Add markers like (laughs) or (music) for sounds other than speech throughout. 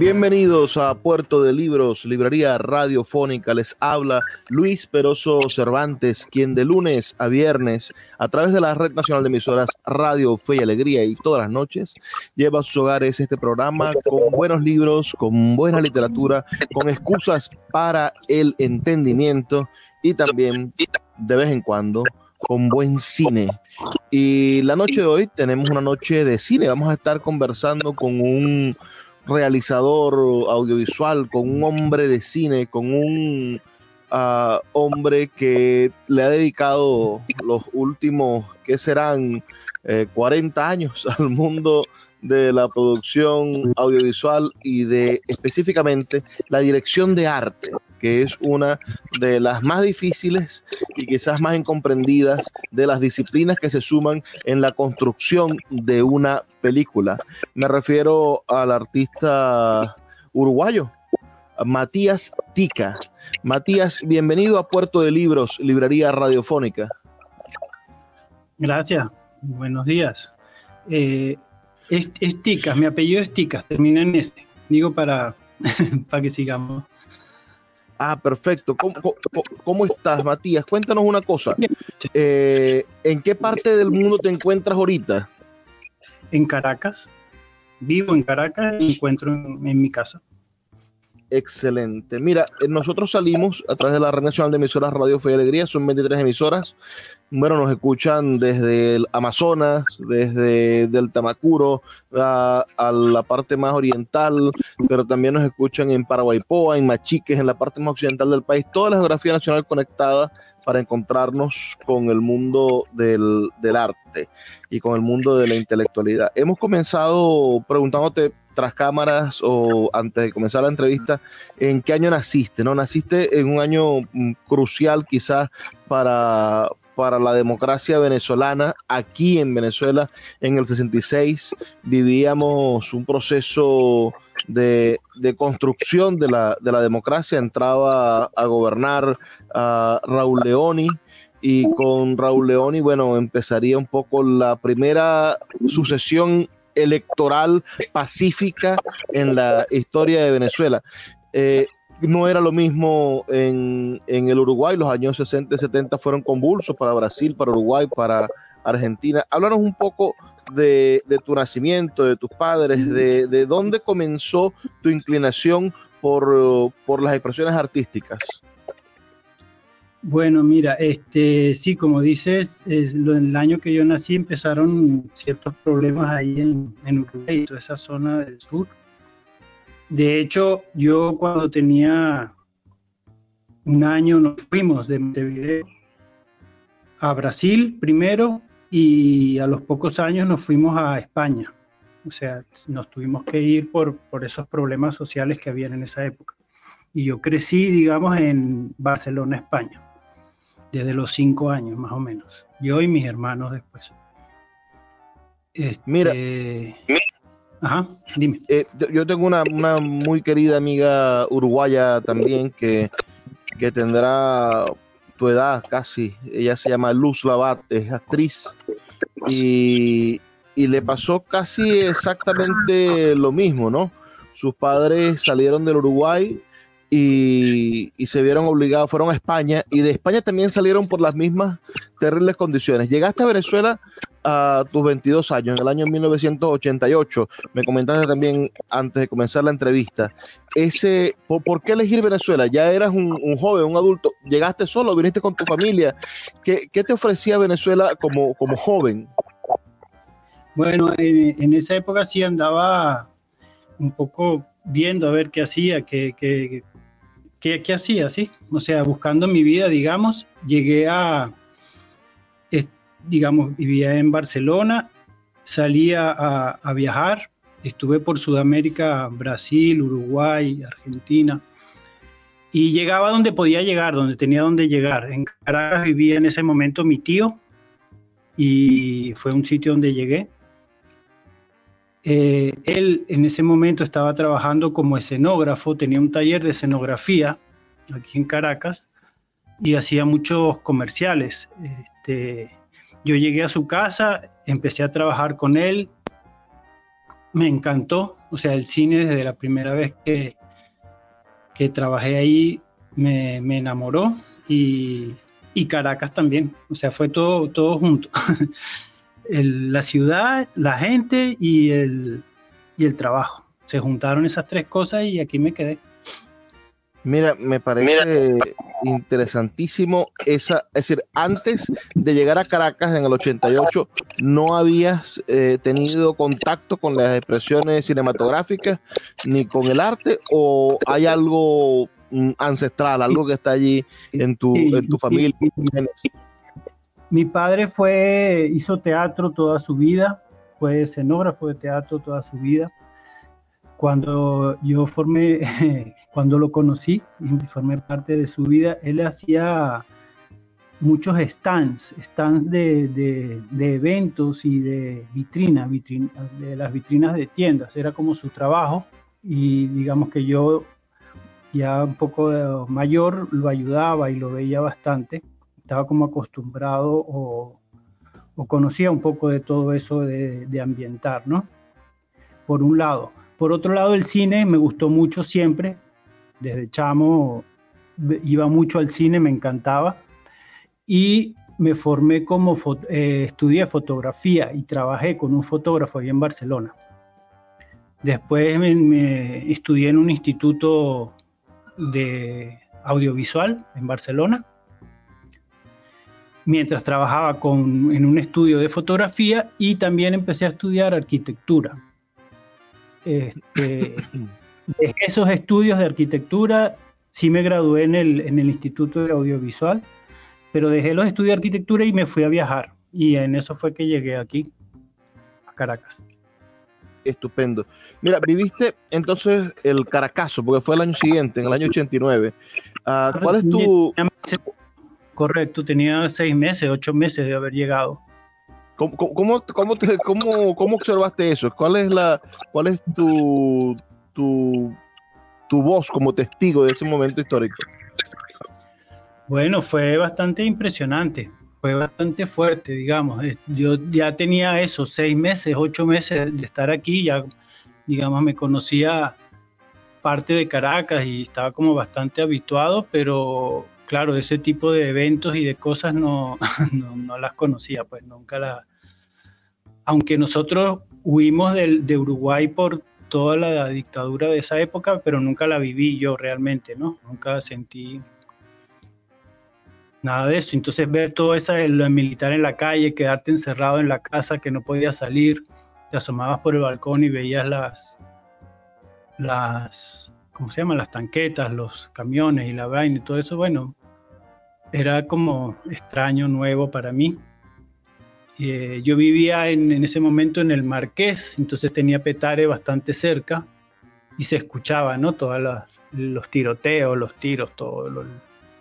Bienvenidos a Puerto de Libros, Librería Radiofónica. Les habla Luis Peroso Cervantes, quien de lunes a viernes, a través de la Red Nacional de Emisoras Radio Fe y Alegría y todas las noches, lleva a sus hogares este programa con buenos libros, con buena literatura, con excusas para el entendimiento y también, de vez en cuando, con buen cine. Y la noche de hoy tenemos una noche de cine. Vamos a estar conversando con un realizador audiovisual, con un hombre de cine, con un ah, hombre que le ha dedicado los últimos, que serán? 40 eh, años al mundo de la producción audiovisual y de específicamente la dirección de arte que es una de las más difíciles y quizás más incomprendidas de las disciplinas que se suman en la construcción de una película. Me refiero al artista uruguayo, Matías Tica. Matías, bienvenido a Puerto de Libros, Librería Radiofónica. Gracias, buenos días. Eh, es, Ticas, mi apellido es Ticas, termina en este. Digo para, (laughs) para que sigamos. Ah, perfecto. ¿Cómo, estás, Matías? Cuéntanos una cosa. Eh, ¿En qué parte del mundo te encuentras ahorita? En Caracas. Vivo en Caracas y me encuentro en, mi casa. Excelente. Mira, eh, nosotros salimos a través de la Red Nacional de Emisoras Radio Fe y Alegría, son 23 emisoras. Bueno, nos escuchan desde el Amazonas, desde el Tamacuro, a, la parte más oriental, pero también nos escuchan en Paraguaypoa, en Machiques, en la parte más occidental del país, toda la geografía nacional conectada para encontrarnos con el mundo del, del arte y con el mundo de la intelectualidad. Hemos comenzado preguntándote cámaras o antes de comenzar la entrevista, ¿en qué año naciste? ¿No? Naciste en un año mm, crucial quizás para, para la democracia venezolana. Aquí en Venezuela, en el 66, vivíamos un proceso de, construcción de la, democracia. Entraba a gobernar a Raúl Leoni. Y con Raúl Leoni, bueno, empezaría un poco la primera sucesión electoral pacífica en la historia de Venezuela. Eh, no era lo mismo en, el Uruguay, los años 60 y 70 fueron convulsos para Brasil, para Uruguay, para Argentina. Háblanos un poco de, tu nacimiento, de tus padres, de, dónde comenzó tu inclinación por, las expresiones artísticas. Bueno, mira, este, sí, como dices, es, en el año que yo nací empezaron ciertos problemas ahí en, en Uruguay, toda esa zona del sur de hecho, yo cuando tenía un año nos fuimos de Montevideo a Brasil primero y a los pocos años nos fuimos a España. O sea, nos tuvimos que ir por, por esos problemas sociales que habían en esa época. Y yo crecí, digamos, en Barcelona, España, desde los cinco años más o menos. Yo y mis hermanos después. mira, Ajá, dime. Eh, yo tengo una, muy querida amiga uruguaya también que, tendrá tu edad casi. Ella se llama Luz Labat, es actriz. Y, y le pasó casi exactamente lo mismo, ¿no? Sus padres salieron del Uruguay y, se vieron obligados, fueron a España y de España también salieron por las mismas terribles condiciones. Llegaste a Venezuela a tus 22 años, en el año 1988, me comentaste también antes de comenzar la entrevista, ese, ¿por, qué elegir Venezuela? Ya eras un, joven, un adulto, llegaste solo, viniste con tu familia, ¿qué, te ofrecía Venezuela como, como joven? Bueno, en, esa época sí andaba un poco viendo a ver qué hacía, qué, ¿qué, qué hacía? ¿sí? O sea, buscando mi vida, digamos, llegué a, digamos, vivía en Barcelona, salía a, a viajar, estuve por Sudamérica, Brasil, Uruguay, Argentina, y llegaba donde podía llegar, donde tenía donde llegar. En Caracas vivía en ese momento mi tío y fue un sitio donde llegué. Eh, él en ese momento estaba trabajando como escenógrafo, tenía un taller de escenografía aquí en Caracas y hacía muchos comerciales. Este, yo llegué a su casa, empecé a trabajar con él, me encantó, o sea, el cine desde la primera vez que, que trabajé ahí me, me enamoró y, y, Caracas también, o sea, fue todo, todo junto. (laughs) el, la ciudad, la gente y el, y el trabajo. Se juntaron esas tres cosas y aquí me quedé. Mira, me parece interesantísimo esa, es decir, antes de llegar a Caracas en el 88, ¿no habías eh, tenido contacto con las expresiones cinematográficas ni con el arte o hay algo mm, ancestral, algo que está allí en tu, en tu familia? Mi padre fue, hizo teatro toda su vida, fue escenógrafo de teatro toda su vida. Cuando yo formé, (laughs) cuando lo conocí y formé parte de su vida, él hacía muchos stands, stands de, de, eventos y de vitrinas, de las vitrinas de tiendas, era como su trabajo y digamos que yo ya un poco mayor lo ayudaba y lo veía bastante, estaba como acostumbrado o, o conocía un poco de todo eso de, de ambientar, ¿no? Por un lado. Por otro lado, el cine me gustó mucho siempre. Desde chamo iba mucho al cine, me encantaba. Y me formé como, eh, estudié fotografía y trabajé con un fotógrafo ahí en Barcelona. Después me, estudié en un instituto de audiovisual en Barcelona. Mientras trabajaba con, en un estudio de fotografía y también empecé a estudiar arquitectura este, (clears throat) de esos estudios de arquitectura, sí me gradué en el, en el Instituto de Audiovisual, pero dejé los estudios de arquitectura y me fui a viajar. Y en eso fue que llegué aquí, a Caracas. Estupendo. Mira, viviste entonces el Caracazo, porque fue el año siguiente, en el año 89. Ah, ¿Cuál es tu...? Correcto, tenía seis meses, ocho meses de haber llegado. ¿Cómo, cómo, cómo, cómo, cómo observaste eso? ¿Cuál es, la, cuál es tu, tu, tu voz como testigo de ese momento histórico? Bueno, fue bastante impresionante, fue bastante fuerte, digamos. Yo ya tenía eso, seis meses, ocho meses de estar aquí, ya, digamos, me conocía parte de Caracas y estaba como bastante habituado, pero claro, ese tipo de eventos y de cosas no, (laughs) no, las conocía, pues nunca las, aunque nosotros huimos de, Uruguay por toda la dictadura de esa época, pero nunca la viví yo realmente, ¿no? Nunca sentí nada de eso. Entonces ver todo eso, lo militar en la calle, quedarte encerrado en la casa, que no podías salir, te asomabas por el balcón y veías las, las, ¿cómo se llaman? Las tanquetas, los camiones y la vaina y todo eso, bueno, era como extraño, nuevo para mí. Eh, yo vivía en, ese momento en el Marqués, entonces tenía Petare bastante cerca y se escuchaba, ¿no? Todos los tiroteos, los tiros, todo el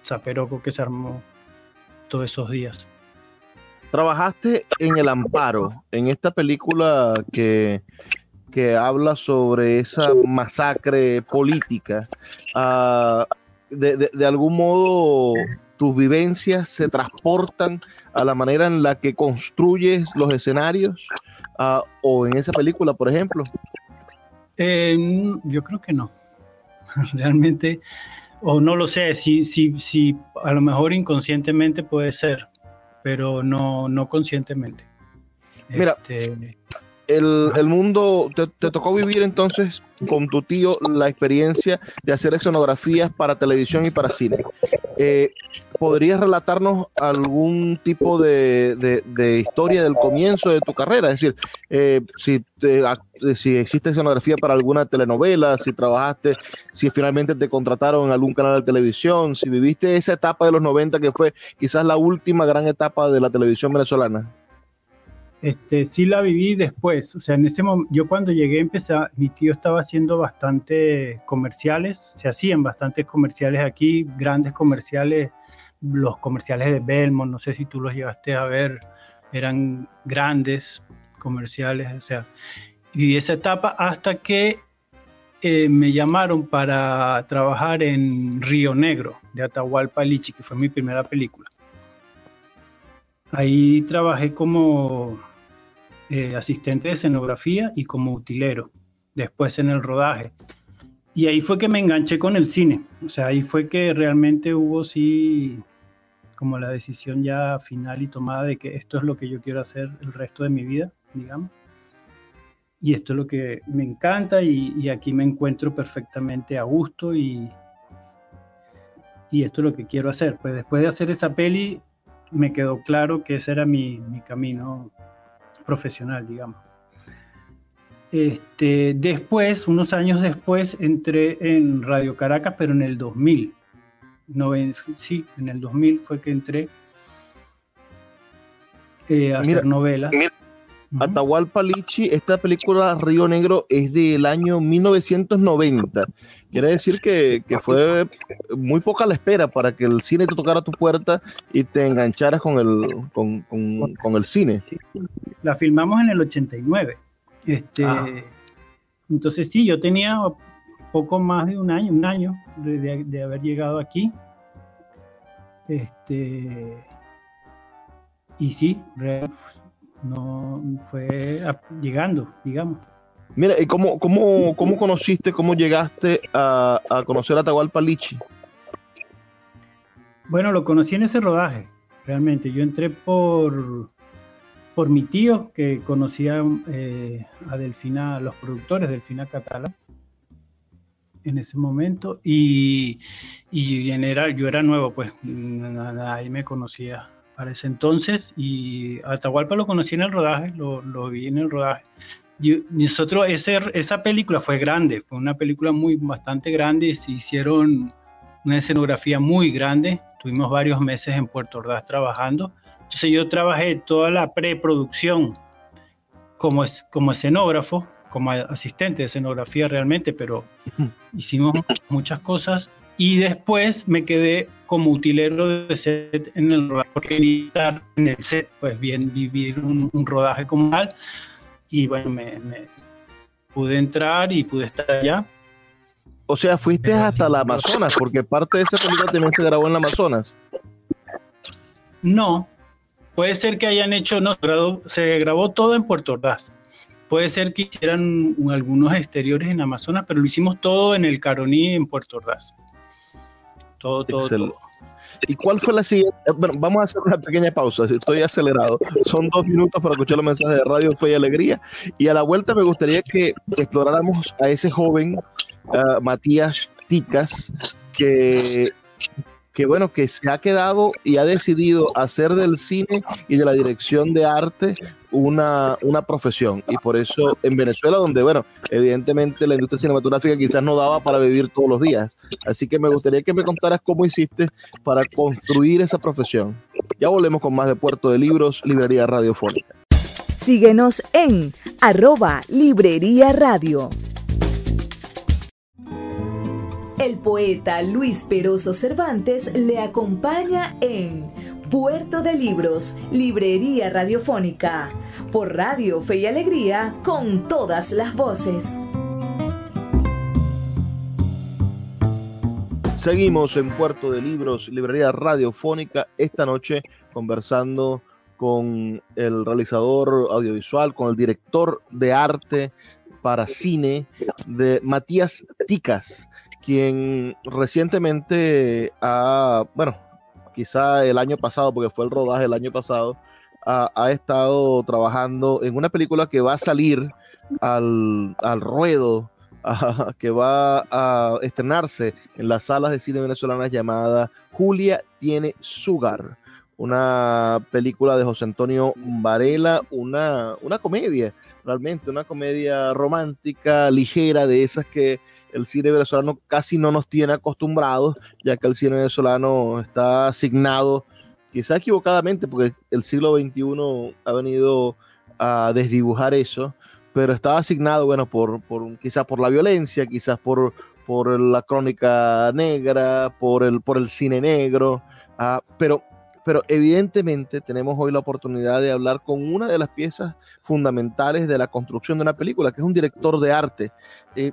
zaperoco que se armó todos esos días. Trabajaste en El Amparo, en esta película que, que habla sobre esa masacre política. Uh, de, de, algún modo tus vivencias se transportan a la manera en la que construyes los escenarios uh, o en esa película, por ejemplo? Eh, yo creo que no. (laughs) Realmente, o no lo sé, si, si, si a lo mejor inconscientemente puede ser, pero no, no conscientemente. Mira, este, el, el, mundo, te, te, tocó vivir entonces con tu tío la experiencia de hacer escenografías para televisión y para cine. Eh, ¿podrías relatarnos algún tipo de, historia del comienzo de tu carrera? Es decir, eh, si, si existe escenografía para alguna telenovela, si trabajaste, si finalmente te contrataron en algún canal de televisión, si viviste esa etapa de los 90 que fue quizás la última gran etapa de la televisión venezolana. Este, sí la viví después, o sea, en ese momento, yo cuando llegué empecé, mi tío estaba haciendo bastante comerciales, se hacían bastantes comerciales aquí, grandes comerciales, los comerciales de Belmont, no sé si tú los llegaste a ver, eran grandes comerciales, o sea, y esa etapa hasta que eh, me llamaron para trabajar en Río Negro de Atahualpa Lichi, que fue mi primera película. Ahí trabajé como eh, asistente de escenografía y como utilero, después en el rodaje. Y ahí fue que me enganché con el cine, o sea, ahí fue que realmente hubo sí como la decisión ya final y tomada de que esto es lo que yo quiero hacer el resto de mi vida, digamos. Y esto es lo que me encanta y, aquí me encuentro perfectamente a gusto y, y esto es lo que quiero hacer. Pues después de hacer esa peli, me quedó claro que ese era mi, mi camino profesional, digamos. Este, después, unos años después, entré en Radio Caracas, pero en el 2000. sí, en el 2000 fue que entré eh, a hacer novelas. Atahualpa Lichi, esta película Río Negro es del año 1990. Quiere decir que, fue muy poca la espera para que el cine te tocara tu puerta y te engancharas con el, con, el cine. La filmamos en el 89. Este, ah. Entonces sí, yo tenía poco más de un año, un año de, de haber llegado aquí. Este, y sí, no fue llegando, digamos. Mira, ¿y cómo, cómo, cómo conociste, cómo llegaste a, conocer a Atahualpa Lichi? Bueno, lo conocí en ese rodaje, realmente. Yo entré por, por mi tío, que conocía eh, a Delfina, a los productores Delfina Catala, en ese momento, y, y en era, yo era nuevo, pues ahí me conocía para ese entonces y Atahualpa lo conocí en el rodaje, lo, lo vi en el rodaje. Y nosotros, ese, esa película fue grande, fue una película muy bastante grande, se hicieron una escenografía muy grande, tuvimos varios meses en Puerto Ordaz trabajando, entonces yo trabajé toda la preproducción como, es, como escenógrafo, como asistente de escenografía realmente, pero (laughs) hicimos muchas cosas y después me quedé como utilero de set en el rodaje, porque en el set, pues bien, vivir un, rodaje como tal. Y bueno, me, pude entrar y pude estar allá. O sea, fuiste hasta la Amazonas, porque parte de esa película también se grabó en la Amazonas. No, puede ser que hayan hecho, no, se grabó todo en Puerto Ordaz. Puede ser que hicieran algunos exteriores en Amazonas, pero lo hicimos todo en el Caroní en Puerto Ordaz. Todo, todo, ¿Y cuál fue la siguiente? Eh, bueno, vamos a hacer una pequeña pausa, estoy acelerado. Son dos minutos para escuchar los mensajes de Radio Fe y Alegría. Y a la vuelta me gustaría que exploráramos a ese joven Matías Ticas, que que bueno, que se ha quedado y ha decidido hacer del cine y de la dirección de arte una, una profesión. Y por eso en Venezuela, donde, bueno, evidentemente la industria cinematográfica quizás no daba para vivir todos los días. Así que me gustaría que me contaras cómo hiciste para construir esa profesión. Ya volvemos con más de Puerto de Libros, Librería Radiofónica. Síguenos en arroba Librería Radio. El poeta Luis Peroso Cervantes le acompaña en Puerto de Libros, Librería Radiofónica, por Radio Fe y Alegría, con todas las voces. Seguimos en Puerto de Libros, Librería Radiofónica, esta noche conversando con el realizador audiovisual, con el director de arte para cine de Matías Ticas quien recientemente ha, bueno, quizá el año pasado, porque fue el rodaje el año pasado, ha, estado trabajando en una película que va a salir al, ruedo (laughs) que va a estrenarse en las salas de cine venezolanas llamada Julia tiene Sugar, una película de José Antonio Varela, una, una comedia, realmente una comedia romántica, ligera, de esas que el cine venezolano casi no nos tiene acostumbrados, ya que el cine venezolano está asignado, quizá equivocadamente, porque el siglo XXI ha venido a desdibujar eso, pero estaba asignado, bueno, por, por quizás por la violencia, quizás por, por la crónica negra, por el, por el cine negro, uh, pero, pero evidentemente tenemos hoy la oportunidad de hablar con una de las piezas fundamentales de la construcción de una película, que es un director de arte. Eh,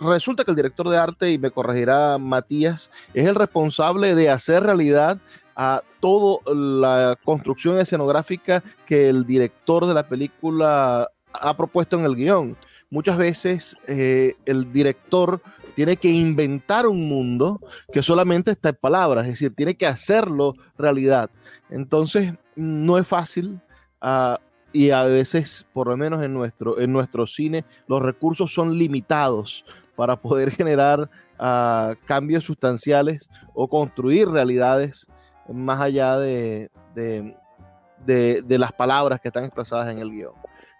resulta que el director de arte, y me corregirá Matías, es el responsable de hacer realidad a toda la construcción escenográfica que el director de la película ha propuesto en el guion. Muchas veces eh, el director tiene que inventar un mundo que solamente está en palabras, es decir, tiene que hacerlo realidad. Entonces, no es fácil. Uh, y a veces, por lo menos en nuestro, en nuestro cine, los recursos son limitados para poder generar uh, cambios sustanciales o construir realidades más allá de, las palabras que están expresadas en el guion.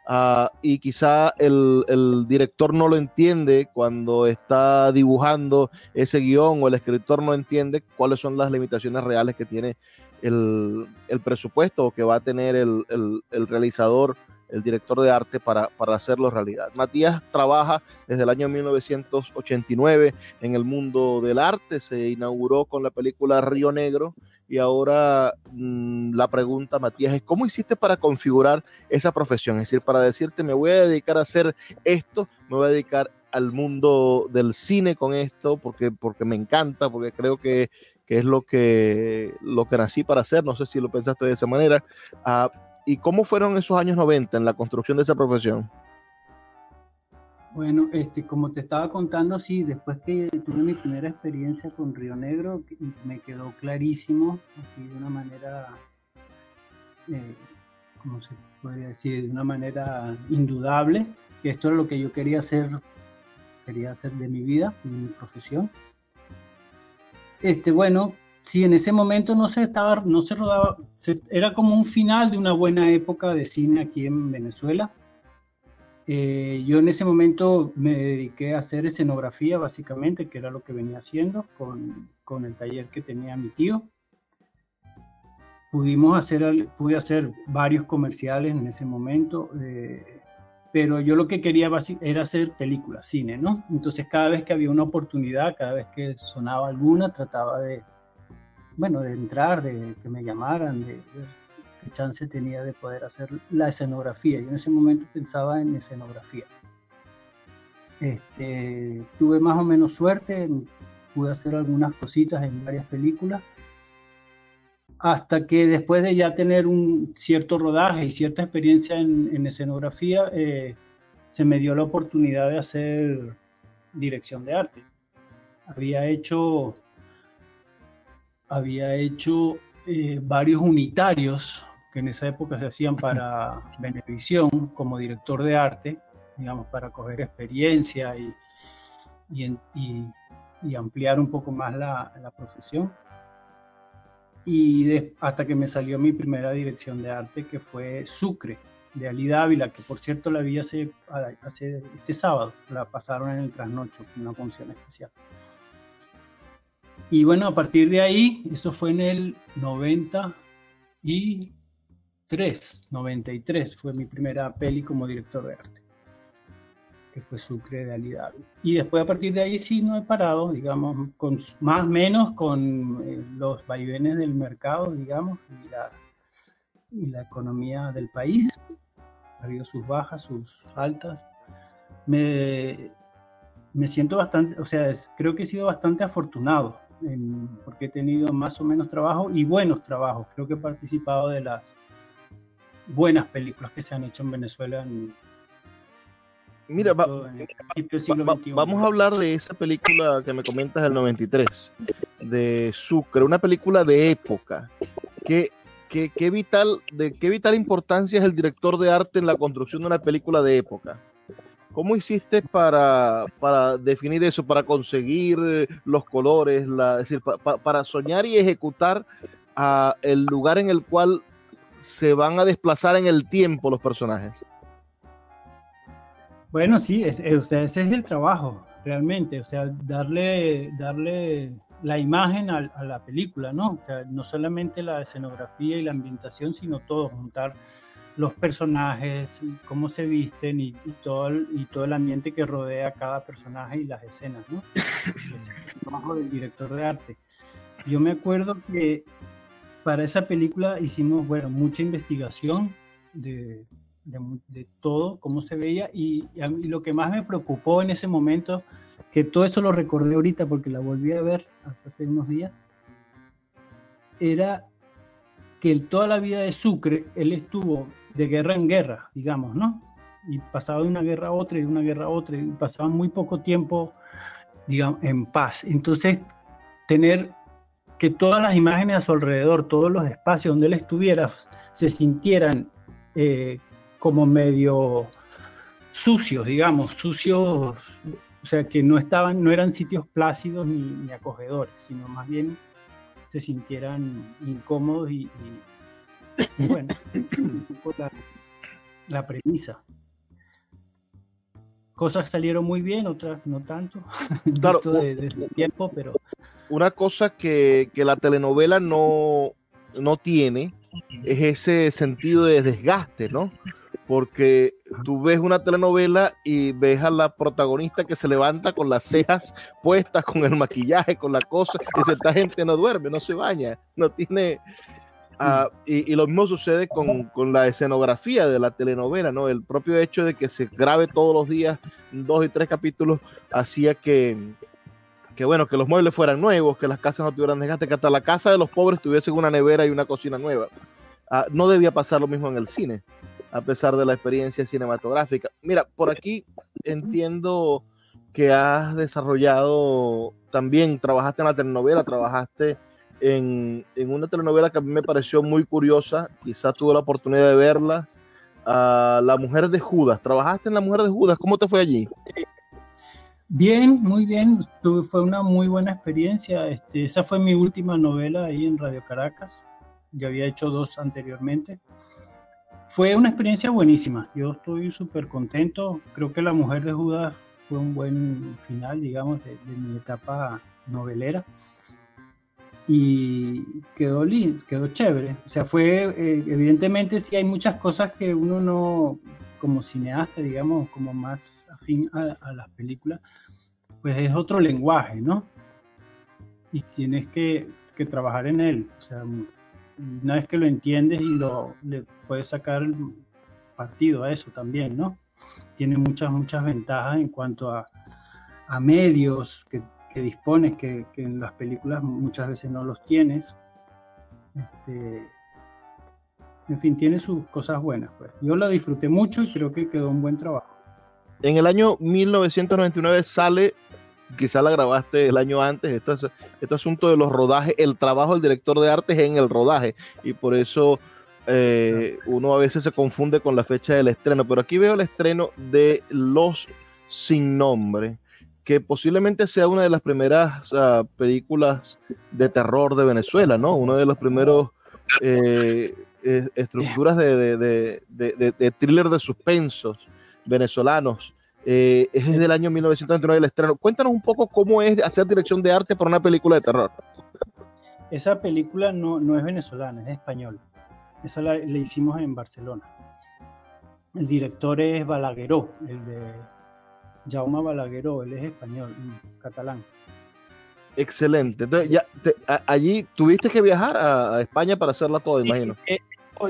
Uh, y quizá el, director no lo entiende cuando está dibujando ese guion o el escritor no entiende cuáles son las limitaciones reales que tiene el, presupuesto o que va a tener el realizador el director de arte para, para, hacerlo realidad. Matías trabaja desde el año 1989 en el mundo del arte, se inauguró con la película Río Negro y ahora mmm, la pregunta, Matías, es cómo hiciste para configurar esa profesión, es decir, para decirte me voy a dedicar a hacer esto, me voy a dedicar al mundo del cine con esto porque, porque me encanta, porque creo que, que es lo que, lo que nací para hacer, no sé si lo pensaste de esa manera. Uh, ¿Y cómo fueron esos años 90 en la construcción de esa profesión? Bueno, este, como te estaba contando, sí, después que tuve mi primera experiencia con Río Negro, me quedó clarísimo, así de una manera, eh, ¿cómo se podría decir? De una manera indudable, que esto era lo que yo quería hacer, quería hacer de mi vida, de mi profesión. Este, bueno, sí, en ese momento no se estaba, no se rodaba, se, era como un final de una buena época de cine aquí en Venezuela. Eh, yo en ese momento me dediqué a hacer escenografía, básicamente, que era lo que venía haciendo con, con el taller que tenía mi tío. Pudimos hacer, pude hacer varios comerciales en ese momento, eh, pero yo lo que quería era hacer películas, cine, ¿no? Entonces cada vez que había una oportunidad, cada vez que sonaba alguna, trataba de, bueno, de entrar, de que me llamaran, de, qué chance tenía de poder hacer la escenografía. Yo en ese momento pensaba en escenografía. Este, tuve más o menos suerte, pude hacer algunas cositas en varias películas, hasta que después de ya tener un cierto rodaje y cierta experiencia en, en escenografía, eh, se me dio la oportunidad de hacer dirección de arte. Había hecho había hecho eh, varios unitarios que en esa época se hacían para Venevisión como director de arte, digamos, para coger experiencia y, y, y, y ampliar un poco más la, la profesión. Y de, hasta que me salió mi primera dirección de arte, que fue Sucre, de Ali Dávila, que por cierto la vi hace, hace este sábado, la pasaron en el trasnocho, una función especial. Y bueno, a partir de ahí, eso fue en el 93, 93 fue mi primera peli como director de arte, que fue Sucre de Alidad. Y después a partir de ahí sí no he parado, digamos, con más o menos con eh, los vaivenes del mercado, digamos, y la, y la economía del país. Ha habido sus bajas, sus altas. Me, me siento bastante, o sea, es, creo que he sido bastante afortunado en, porque he tenido más o menos trabajo y buenos trabajos. Creo que he participado de las buenas películas que se han hecho en Venezuela. En, Mira, va, va, vamos a hablar de esa película que me comentas del 93, de Sucre, una película de época. ¿Qué, qué, qué, vital, de, ¿Qué vital importancia es el director de arte en la construcción de una película de época? ¿Cómo hiciste para, para definir eso, para conseguir los colores, es decir, para soñar y ejecutar a el lugar en el cual se van a desplazar en el tiempo los personajes? Bueno, sí, es, o sea, ese es el trabajo, realmente, o sea, darle, darle la imagen a, la película, ¿no? O sea, no solamente la escenografía y la ambientación, sino todo, juntar los personajes, cómo se visten y, todo el, y todo el ambiente que rodea a cada personaje y las escenas, ¿no? (laughs) es el trabajo del director de arte. Yo me acuerdo que para esa película hicimos, bueno, mucha investigación de, de, todo, cómo se veía, y, lo que más me preocupó en ese momento, que todo eso lo recordé ahorita porque la volví a ver hace, unos días, era que toda la vida de Sucre, él estuvo de guerra en guerra, digamos, ¿no? Y pasaba de una guerra a otra y de una guerra a otra, y pasaba muy poco tiempo, digamos, en paz. Entonces, tener que todas las imágenes a su alrededor, todos los espacios donde él estuviera, se sintieran eh, como medio sucios, digamos, sucios, o sea, que no estaban, no eran sitios plácidos ni, acogedores, sino más bien se sintieran incómodos y, bueno, la, la premisa. Cosas salieron muy bien, otras no tanto, (laughs) claro, de, tiempo, pero... Una cosa que, que la telenovela no, no tiene es ese sentido de desgaste, ¿no? porque tú ves una telenovela y ves a la protagonista que se levanta con las cejas puestas, con el maquillaje, con la cosa, y esta gente no duerme, no se baña, no tiene... Ah, y, lo mismo sucede con, la escenografía de la telenovela, ¿no? El propio hecho de que se grabe todos los días dos y tres capítulos hacía que, que bueno, que los muebles fueran nuevos, que las casas no tuvieran desgaste, que hasta la casa de los pobres tuviese una nevera y una cocina nueva. Ah, no debía pasar lo mismo en el cine a pesar de la experiencia cinematográfica. Mira, por aquí entiendo que has desarrollado también, trabajaste en la telenovela, trabajaste en, una telenovela que a mí me pareció muy curiosa, quizás tuve la oportunidad de verla, La Mujer de Judas. ¿Trabajaste en La Mujer de Judas? ¿Cómo te fue allí? Bien, muy bien, fue una muy buena experiencia. Este, esa fue mi última novela ahí en Radio Caracas. Ya había hecho dos anteriormente. Fue una experiencia buenísima. Yo estoy súper contento. Creo que La Mujer de Judas fue un buen final, digamos, de, mi etapa novelera. Y quedó, quedó chévere. O sea, fue, eh, evidentemente, sí hay muchas cosas que uno no, como cineasta, digamos, como más afín a, las películas, pues es otro lenguaje, ¿no? Y tienes que, que trabajar en él. O sea, una vez que lo entiendes y lo le puedes sacar partido a eso también, ¿no? Tiene muchas, muchas ventajas en cuanto a, a medios que, que dispones, que, que, en las películas muchas veces no los tienes. Este, en fin, tiene sus cosas buenas. Pues. Yo la disfruté mucho y creo que quedó un buen trabajo. En el año 1999 sale quizá la grabaste el año antes, este, este asunto de los rodajes, el trabajo del director de arte es en el rodaje y por eso eh, uno a veces se confunde con la fecha del estreno, pero aquí veo el estreno de Los Sin Nombre, que posiblemente sea una de las primeras películas de terror de Venezuela, ¿no? Uno de los primeros eh, estructuras de, de, de, thriller de suspensos venezolanos. Eh, es del año 1929 el estreno. Cuéntanos un poco cómo es hacer dirección de arte para una película de terror. Esa película no, no es venezolana, es española. Esa la, hicimos en Barcelona. El director es Balagueró, el de Jaume Balagueró, él es español, catalán. Excelente. Entonces, ya allí tuviste que viajar a, España para hacerla toda, imagino. Eh,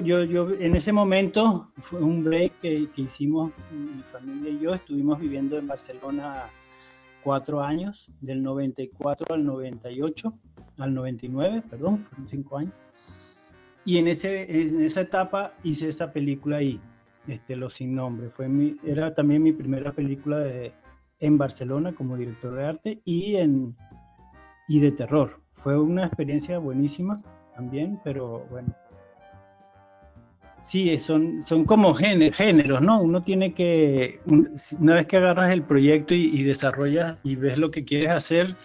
yo, yo en ese momento fue un break que, hicimos mi familia y yo. Estuvimos viviendo en Barcelona cuatro años, del 94 al 98, al 99, perdón, fueron cinco años. Y en, ese, en esa etapa hice esa película ahí, este, Los Sin Nombre. Fue mi, era también mi primera película en Barcelona como director de arte y, en, y de terror. Fue una experiencia buenísima también, pero bueno, Sí, son, son como géneros, ¿no? Uno tiene que, una vez que agarras el proyecto y, desarrollas y ves lo que quieres hacer,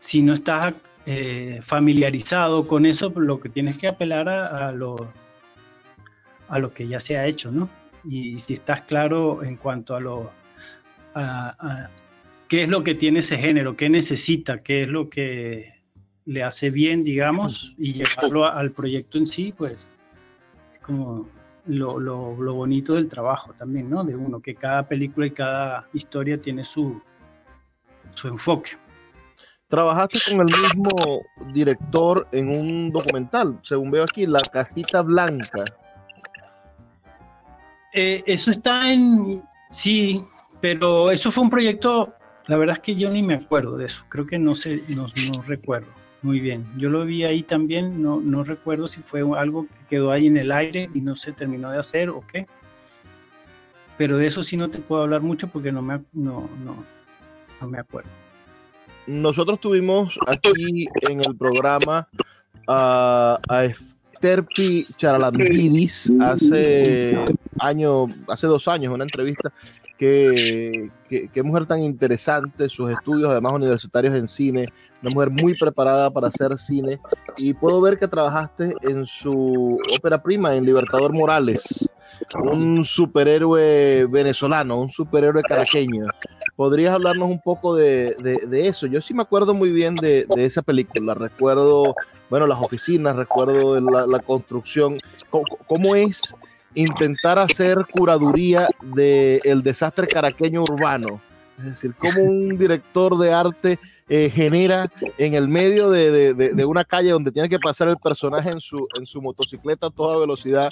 si no estás eh, familiarizado con eso, lo que tienes que apelar a, lo, a lo que ya se ha hecho, ¿no? Y si estás claro en cuanto a lo a, qué es lo que tiene ese género, qué necesita, qué es lo que le hace bien, digamos, y llevarlo al proyecto en sí, pues como lo, lo, lo, bonito del trabajo también, ¿no? De uno, que cada película y cada historia tiene su, su enfoque. Trabajaste con el mismo director en un documental, según veo aquí, La Casita Blanca. Eh, eso está en, sí, pero eso fue un proyecto, la verdad es que yo ni me acuerdo de eso, creo que no sé, no, no recuerdo. Muy bien, yo lo vi ahí también, no, no recuerdo si fue algo que quedó ahí en el aire y no se terminó de hacer o qué. Pero de eso sí no te puedo hablar mucho porque no me, no, no, me acuerdo. Nosotros tuvimos aquí en el programa a Terpi Charalambidis hace año, hace dos años, una entrevista Qué, mujer tan interesante, sus estudios además universitarios en cine, una mujer muy preparada para hacer cine y puedo ver que trabajaste en su ópera prima, en Libertador Morales, un superhéroe venezolano, un superhéroe caraqueño. ¿Podrías hablarnos un poco de, eso? Yo sí me acuerdo muy bien de, esa película, recuerdo, bueno, las oficinas, recuerdo la, construcción, cómo es intentar hacer curaduría del desastre caraqueño urbano. Es decir, cómo un director de arte eh, genera en el medio de, una calle donde tiene que pasar el personaje en su, en su motocicleta a toda velocidad,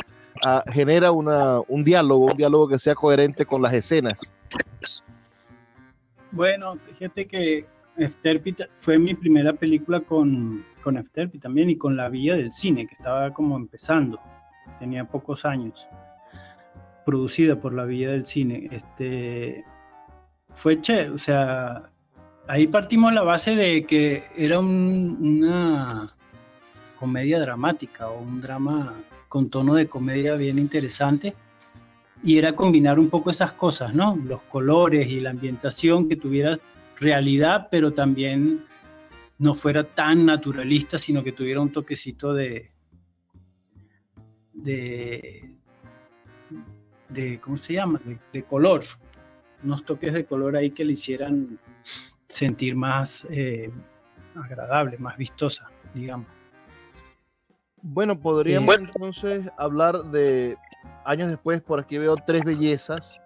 genera una, un diálogo, un diálogo que sea coherente con las escenas. Bueno, fíjate que Efterpi fue mi primera película con, con también y con La Villa del Cine, que estaba como empezando tenía pocos años, producida por la Villa del Cine. Este, fue che, o sea, ahí partimos la base de que era una comedia dramática o un drama con tono de comedia bien interesante y era combinar un poco esas cosas, ¿no? Los colores y la ambientación que tuviera realidad, pero también no fuera tan naturalista, sino que tuviera un toquecito de, de, de ¿cómo se llama? De, color, unos toques de color ahí que le hicieran sentir más eh, agradable, más vistosa, digamos. Bueno, podríamos entonces hablar de años después, por aquí veo Tres Bellezas,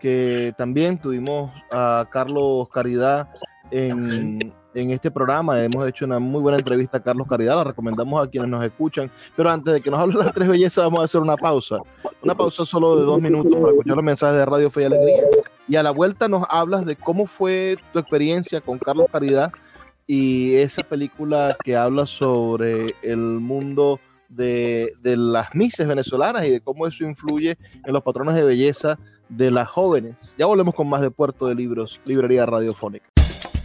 que también tuvimos a Carlos Caridad en, en este programa. Hemos hecho una muy buena entrevista a Carlos Caridad, la recomendamos a quienes nos escuchan. Pero antes de que nos hable las tres bellezas, vamos a hacer una pausa. Una pausa solo de dos minutos para escuchar los mensajes de Radio Fe y Alegría. Y a la vuelta nos hablas de cómo fue tu experiencia con Carlos Caridad y esa película que habla sobre el mundo de, de las mises venezolanas y de cómo eso influye en los patrones de belleza de las jóvenes. Ya volvemos con más de Puerto de Libros, Librería Radiofónica.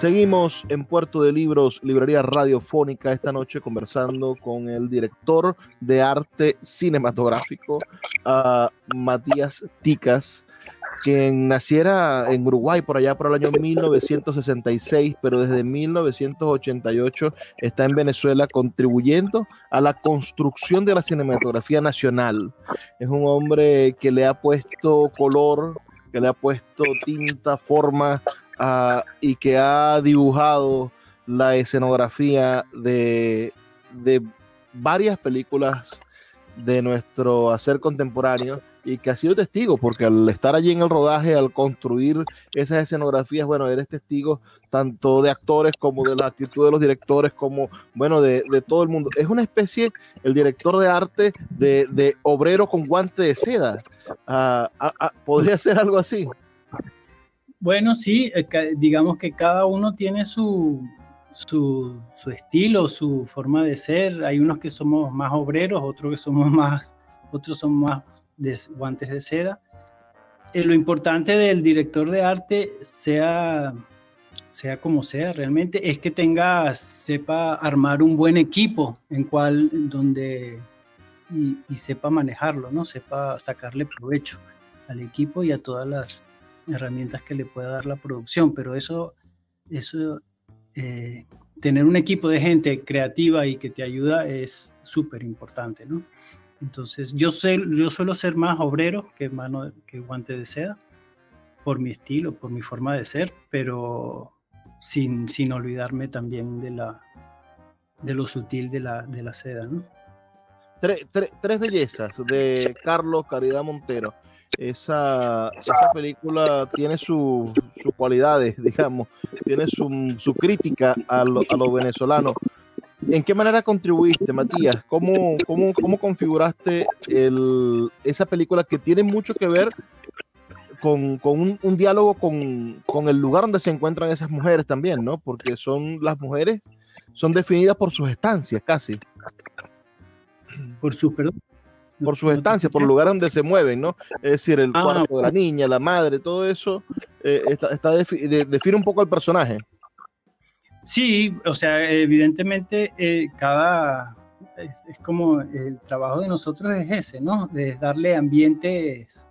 Seguimos en Puerto de Libros, librería radiofónica, esta noche conversando con el director de arte cinematográfico, Matías Ticas, quien naciera en Uruguay por allá por el año 1966, pero desde 1988 está en Venezuela contribuyendo a la construcción de la cinematografía nacional. Es un hombre que le ha puesto color, que le ha puesto tinta, forma y que ha dibujado la escenografía de, de varias películas de nuestro hacer contemporáneo y que ha sido testigo, porque al estar allí en el rodaje, al construir esas escenografías, bueno, eres testigo tanto de actores como de la actitud de los directores, como, bueno, de, todo el mundo. Es una especie, el director de arte, de, obrero con guante de seda. Ah, ¿Podría ser algo así? Bueno, sí, eh, digamos que cada uno tiene su, su, estilo, su forma de ser. Hay unos que somos más obreros, otros que somos (laughs) más, otros son más de guantes de seda. Eh, lo importante del director de arte, sea, sea como sea, realmente es que tenga, sepa armar un buen equipo en cual, donde y, y sepa manejarlo, ¿no? Sepa sacarle provecho al equipo y a todas las herramientas que le pueda dar la producción, pero eso, eso eh, tener un equipo de gente creativa y que te ayuda es súper importante, ¿no? Entonces, yo, sé, yo suelo ser más obrero que, mano, que guante de seda, por mi estilo, por mi forma de ser, pero sin, sin olvidarme también de, la, de lo sutil de la, de la seda, ¿no? Tres, tres bellezas de Carlos Caridad Montero esa, esa película tiene sus cualidades, (laughs) digamos, tiene su, su crítica a, lo, a los venezolanos. ¿En qué manera contribuiste, Matías? ¿Cómo, cómo, cómo configuraste el, esa película que tiene mucho que ver con, con un, un, diálogo con, con, el lugar donde se encuentran esas mujeres también, ¿no? Porque son las mujeres, son definidas por sus estancias casi. Por sus, perdón, por sus estancias, por el lugar donde se mueven, ¿no? Es decir, el ah, cuarto de la niña, la madre, todo eso eh, está, está define un poco el personaje. Sí, o sea, evidentemente eh, cada es, como el trabajo de nosotros es ese, ¿no? De darle ambientes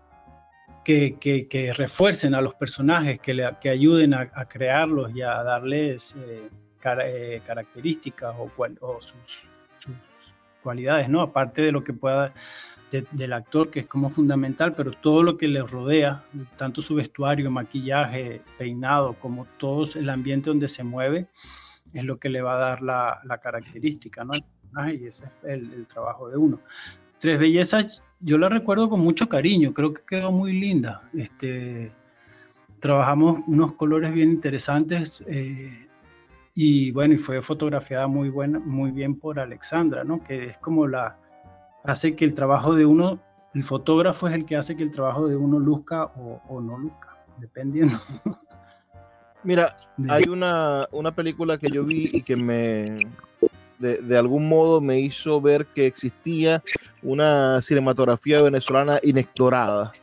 que, que, que refuercen a los personajes, que, le, que ayuden a, a, crearlos y a darles eh, car características o, sus cualidades, ¿no? Aparte de lo que pueda del actor, que es como fundamental, pero todo lo que le rodea, tanto su vestuario, maquillaje, peinado, como todo el ambiente donde se mueve, es lo que le va a dar la, característica, ¿no? Y ese es el, el, trabajo de uno. Tres Bellezas, yo la recuerdo con mucho cariño, creo que quedó muy linda. Este, trabajamos unos colores bien interesantes. Eh, y bueno, y fue fotografiada muy, buena, muy bien por Alexandra, ¿no? Que es como la, hace que el trabajo de uno, el fotógrafo es el que hace que el trabajo de uno luzca o, o no luzca, dependiendo. (laughs) Mira, hay una, una, película que yo vi y que me, de, de, algún modo me hizo ver que existía una cinematografía venezolana inexplorada,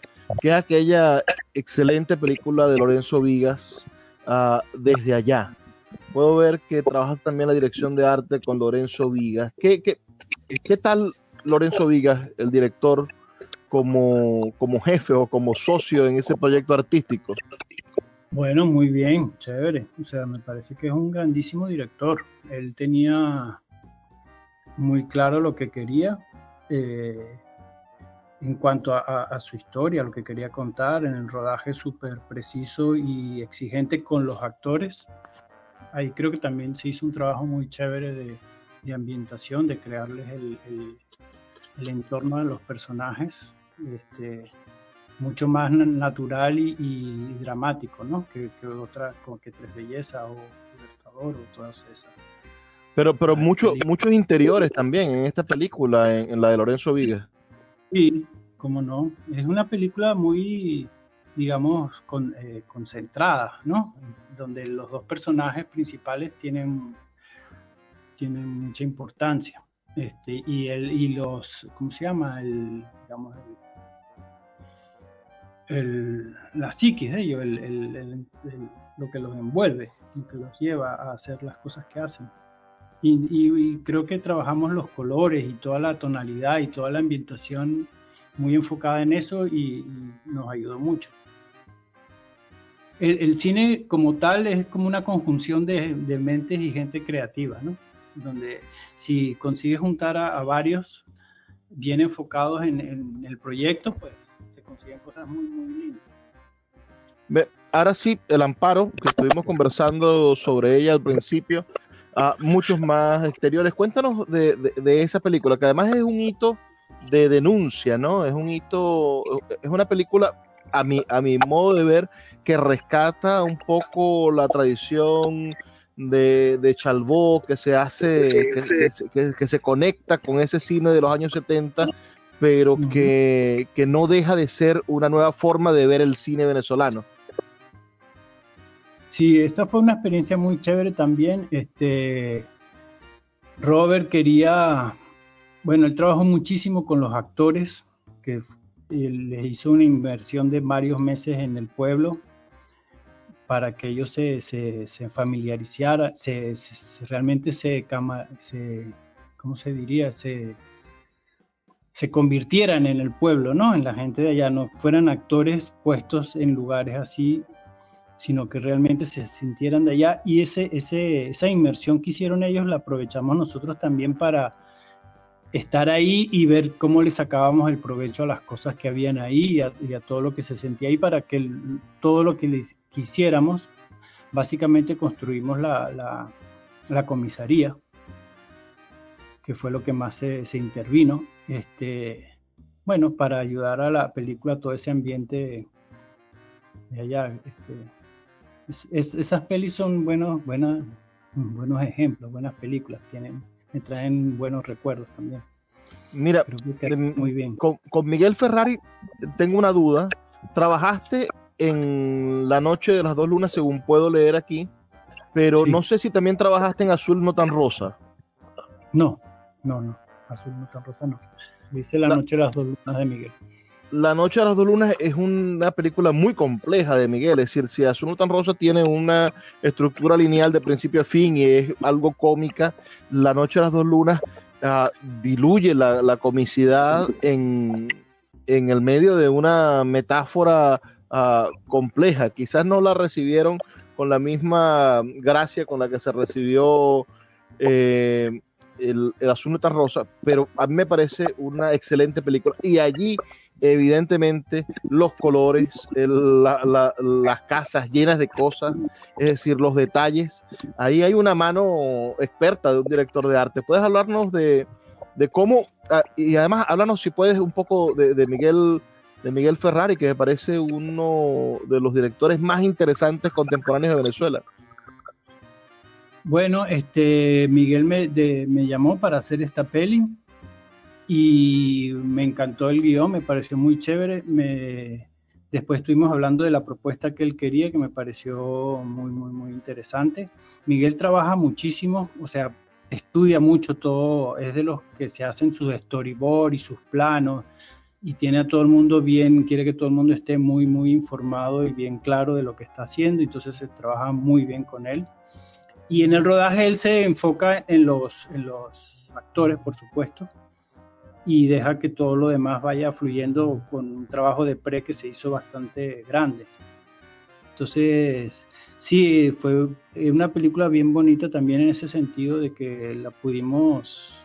que es aquella excelente película de Lorenzo Vigas, uh, Desde allá puedo ver que trabajas también la dirección de arte con Lorenzo Vigas. ¿Qué, qué, qué tal Lorenzo Vigas, el director, como, como jefe o como socio en ese proyecto artístico? Bueno, muy bien, chévere. O sea, me parece que es un grandísimo director. Él tenía muy claro lo que quería eh, en cuanto a, a, a, su historia, lo que quería contar, en el rodaje súper preciso y exigente con los actores ahí creo que también se hizo un trabajo muy chévere de, de ambientación, de crearles el, el, el, entorno de los personajes, este, mucho más natural y, y dramático, ¿no? Que, que otra, como que Tres Belleza o Libertador o todas esas. Pero, pero mucho, muchos interiores también en esta película, en, en la de Lorenzo Vigas. Sí, cómo no. Es una película muy, digamos, con, eh, concentrada, ¿no? Donde los dos personajes principales tienen, tienen mucha importancia. Este, y, el, y los, ¿cómo se llama? El, digamos, el, el, la psiquis de ellos, el, lo que los envuelve, lo que los lleva a hacer las cosas que hacen. Y, y, y, creo que trabajamos los colores y toda la tonalidad y toda la ambientación muy enfocada en eso y, nos ayudó mucho el, el, cine como tal es como una conjunción de, de, mentes y gente creativa, ¿no? Donde si consigues juntar a, a varios bien enfocados en, en, el proyecto, pues se consiguen cosas muy, muy lindas. Ahora sí, el amparo, que estuvimos conversando sobre ella al principio, a muchos más exteriores. Cuéntanos de, de, de, esa película, que además es un hito de denuncia, ¿no? Es un hito, es una película a mi, a mi modo de ver, que rescata un poco la tradición de, de Chalbó, que se hace, sí, que, sí. Que, que, que, se conecta con ese cine de los años 70, pero uh -huh. que, que no deja de ser una nueva forma de ver el cine venezolano. Sí, esa fue una experiencia muy chévere también. Este, Robert quería, bueno, él trabajó muchísimo con los actores, que les hizo una inversión de varios meses en el pueblo para que ellos se, se, familiarizaran, se, realmente se, se, ¿cómo se diría? Se, se convirtieran en el pueblo, ¿no? En la gente de allá, no fueran actores puestos en lugares así, sino que realmente se sintieran de allá. Y ese, ese, esa inmersión que hicieron ellos la aprovechamos nosotros también para estar ahí y ver cómo le sacábamos el provecho a las cosas que habían ahí y a, todo lo que se sentía ahí para que todo lo que quisiéramos, básicamente construimos la, la, comisaría, que fue lo que más se, se, intervino, este, bueno, para ayudar a la película, todo ese ambiente de allá. Este, esas pelis son buenos, buenas, buenos ejemplos, buenas películas, tienen me traen buenos recuerdos también. Mira, muy bien. Con, Miguel Ferrari tengo una duda. ¿Trabajaste en La Noche de las Dos Lunas, según puedo leer aquí? Pero no sé si también trabajaste en Azul No Tan Rosa. No, no, no. Azul No Tan Rosa no. Dice La, Noche de las Dos Lunas de Miguel. La Noche de las Dos Lunas es una película muy compleja de Miguel. Es decir, si Azul Tan Rosa tiene una estructura lineal de principio a fin y es algo cómica, La Noche de las Dos Lunas Ah, diluye la, comicidad en, el medio de una metáfora ah, compleja. Quizás no la recibieron con la misma gracia con la que se recibió eh, el, el Asunto tan Rosa, pero a mí me parece una excelente película. Y allí evidentemente los colores, las casas llenas de cosas, es decir, los detalles. Ahí hay una mano experta de un director de arte. ¿Puedes hablarnos de, cómo, ah, y además háblanos si puedes un poco de, Miguel? De Miguel Ferrari, que me parece uno de los directores más interesantes contemporáneos de Venezuela. Bueno, este Miguel me, me llamó para hacer esta peli y me encantó el guion, me pareció muy chévere. Me, después estuvimos hablando de la propuesta que él quería, que me pareció muy, muy, muy interesante. Miguel trabaja muchísimo, o sea, estudia mucho todo, es de los que se hacen sus storyboard y sus planos y tiene a todo el mundo bien, quiere que todo el mundo esté muy, muy informado y bien claro de lo que está haciendo, entonces se trabaja muy bien con él. Y en el rodaje él se enfoca en los, en los actores, por supuesto, y deja que todo lo demás vaya fluyendo con un trabajo de pre que se hizo bastante grande. Entonces, sí, fue una película bien bonita también en ese sentido de que la pudimos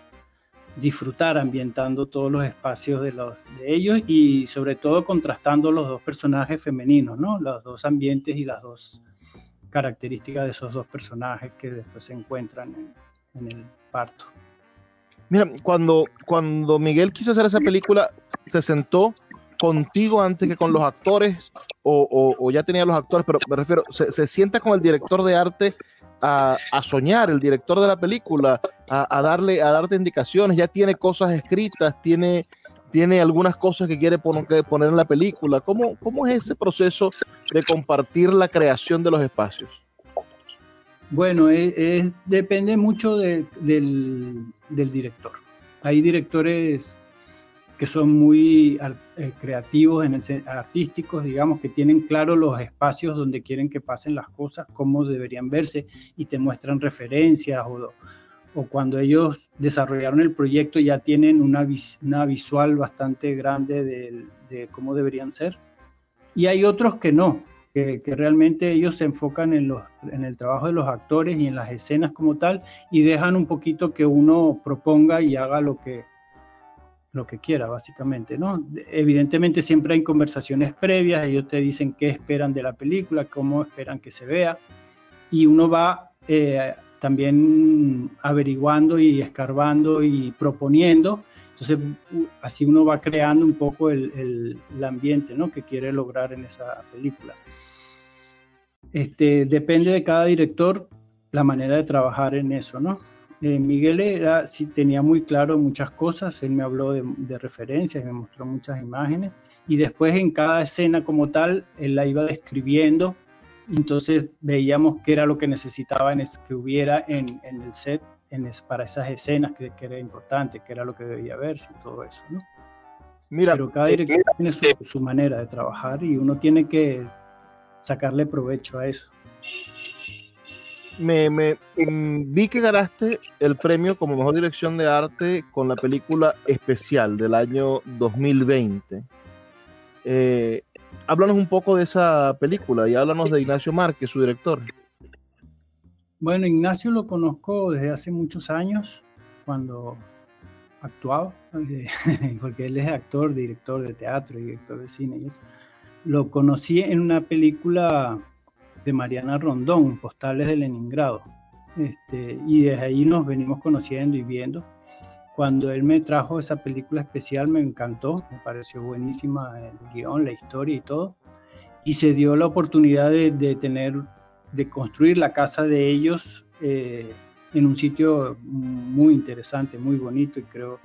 disfrutar ambientando todos los espacios de, los, de ellos y sobre todo contrastando los dos personajes femeninos, ¿no? Los dos ambientes y las dos características de esos dos personajes que después se encuentran en el parto. Mira, cuando, cuando Miguel quiso hacer esa película, se sentó contigo antes que con los actores, o, ya tenía los actores, pero me refiero, se, sienta con el director de arte a, soñar, el director de la película, a, darle, a darte indicaciones, ya tiene cosas escritas, tiene, tiene algunas cosas que quiere poner, poner en la película. ¿Cómo, ¿Cómo es ese proceso de compartir la creación de los espacios? Bueno, depende mucho del, director. Hay directores que son muy eh, creativos, en el, artísticos, digamos, que tienen claro los espacios donde quieren que pasen las cosas, cómo deberían verse y te muestran referencias o, o cuando ellos desarrollaron el proyecto ya tienen una, una visual bastante grande de, de cómo deberían ser. Y hay otros que no, que, realmente ellos se enfocan en, los, en el trabajo de los actores y en las escenas como tal y dejan un poquito que uno proponga y haga lo que, lo que quiera, básicamente, ¿no? Evidentemente siempre hay conversaciones previas, ellos te dicen qué esperan de la película, cómo esperan que se vea, y uno va eh, también averiguando y escarbando y proponiendo, entonces así uno va creando un poco el, ambiente, ¿no? Que quiere lograr en esa película. Este, depende de cada director la manera de trabajar en eso, ¿no? Eh, Miguel era, sí tenía muy claro muchas cosas, él me habló de, de referencias, me mostró muchas imágenes y después en cada escena como tal, él la iba describiendo Entonces veíamos qué era lo que necesitaban que hubiera en, el set en para esas escenas que, era importante, qué era lo que debía verse y todo eso, ¿no? Mira, Pero cada eh, director tiene su, su manera de trabajar y uno tiene que sacarle provecho a eso me, mm, vi que ganaste el premio como mejor dirección de arte con la película especial del año 2020. Eh, háblanos un poco de esa película y háblanos de Ignacio Márquez, su director. Bueno, Ignacio lo conozco desde hace muchos años, cuando actuaba, eh, (laughs) porque él es actor, director de teatro director de cine. Y Lo conocí en una película de Mariana Rondón, Postales de Leningrado. Este, y desde ahí nos venimos conociendo y viendo. Cuando él me trajo esa película especial me encantó, me pareció buenísima el guion, la historia y todo. Y se dio la oportunidad de, tener, de construir la casa de ellos eh, en un sitio muy interesante, muy bonito y creo